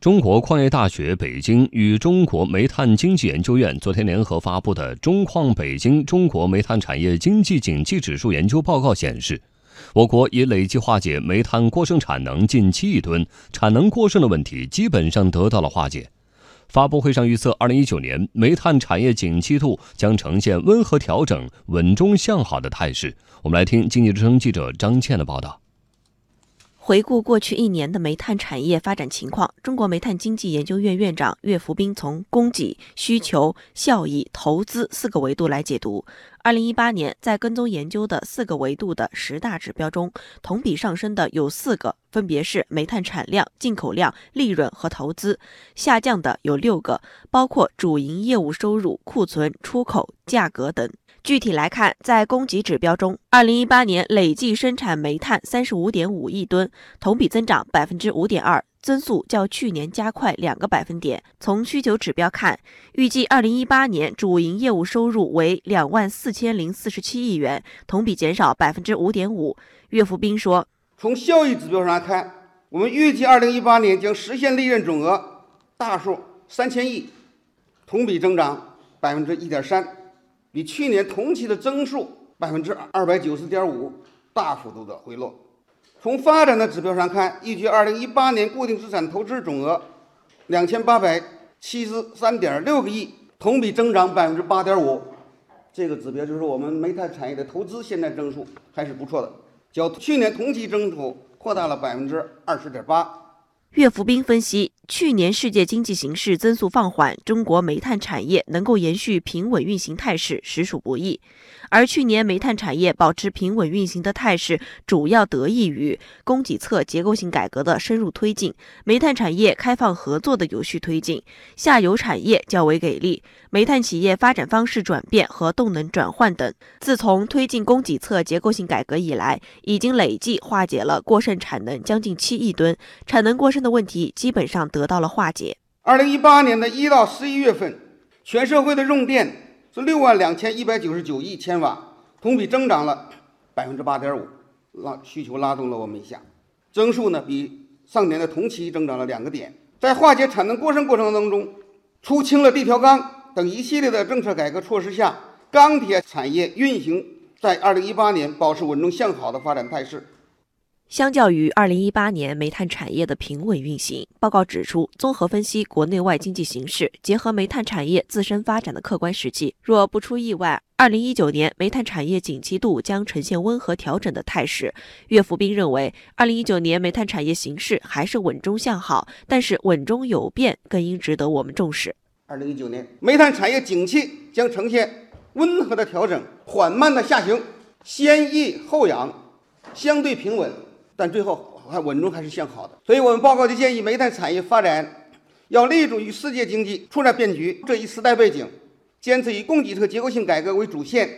中国矿业大学北京与中国煤炭经济研究院昨天联合发布的《中矿北京中国煤炭产业经济景气指数研究报告》显示，我国已累计化解煤炭过剩产能近七亿吨，产能过剩的问题基本上得到了化解。发布会上预测，二零一九年煤炭产业景气度将呈现温和调整、稳中向好的态势。我们来听经济之声记者张倩的报道。回顾过去一年的煤炭产业发展情况，中国煤炭经济研究院院长岳福斌从供给、需求、效益、投资四个维度来解读。二零一八年，在跟踪研究的四个维度的十大指标中，同比上升的有四个，分别是煤炭产量、进口量、利润和投资；下降的有六个，包括主营业务收入、库存、出口、价格等。具体来看，在供给指标中，二零一八年累计生产煤炭三十五点五亿吨，同比增长百分之五点二，增速较去年加快两个百分点。从需求指标看，预计二零一八年主营业务收入为两万四千零四十七亿元，同比减少百分之五点五。岳福斌说：“从效益指标上来看，我们预计二零一八年将实现利润总额大数三千亿，同比增长百分之一点三。”比去年同期的增速百分之二百九十点五大幅度的回落。从发展的指标上看，预计二零一八年固定资产投资总额两千八百七十三点六个亿，同比增长百分之八点五。这个指标就是我们煤炭产业的投资现在增速还是不错的，较去年同期增幅扩大了百分之二十点八。岳福斌分析，去年世界经济形势增速放缓，中国煤炭产业能够延续平稳运行态势实属不易。而去年煤炭产业保持平稳运行的态势，主要得益于供给侧结构性改革的深入推进，煤炭产业开放合作的有序推进，下游产业较为给力，煤炭企业发展方式转变和动能转换等。自从推进供给侧结构性改革以来，已经累计化解了过剩产能将近七亿吨，产能过剩。的问题基本上得得到了化解。二零一八年的一到十一月份，全社会的用电是六万两千一百九十九亿千瓦，同比增长了百分之八点五，拉需求拉动了我们一下，增速呢比上年的同期增长了两个点。在化解产能过剩过程当中，出清了地条钢等一系列的政策改革措施下，钢铁产业运行在二零一八年保持稳中向好的发展态势。相较于二零一八年煤炭产业的平稳运行，报告指出，综合分析国内外经济形势，结合煤炭产业自身发展的客观实际，若不出意外，二零一九年煤炭产业景气度将呈现温和调整的态势。岳福斌认为，二零一九年煤炭产业形势还是稳中向好，但是稳中有变更应值得我们重视。二零一九年煤炭产业景气将呈现温和的调整，缓慢的下行，先抑后扬，相对平稳。但最后还稳中还是向好的，所以我们报告就建议煤炭产业发展要立足于世界经济出来变局这一时代背景，坚持以供给侧结构性改革为主线，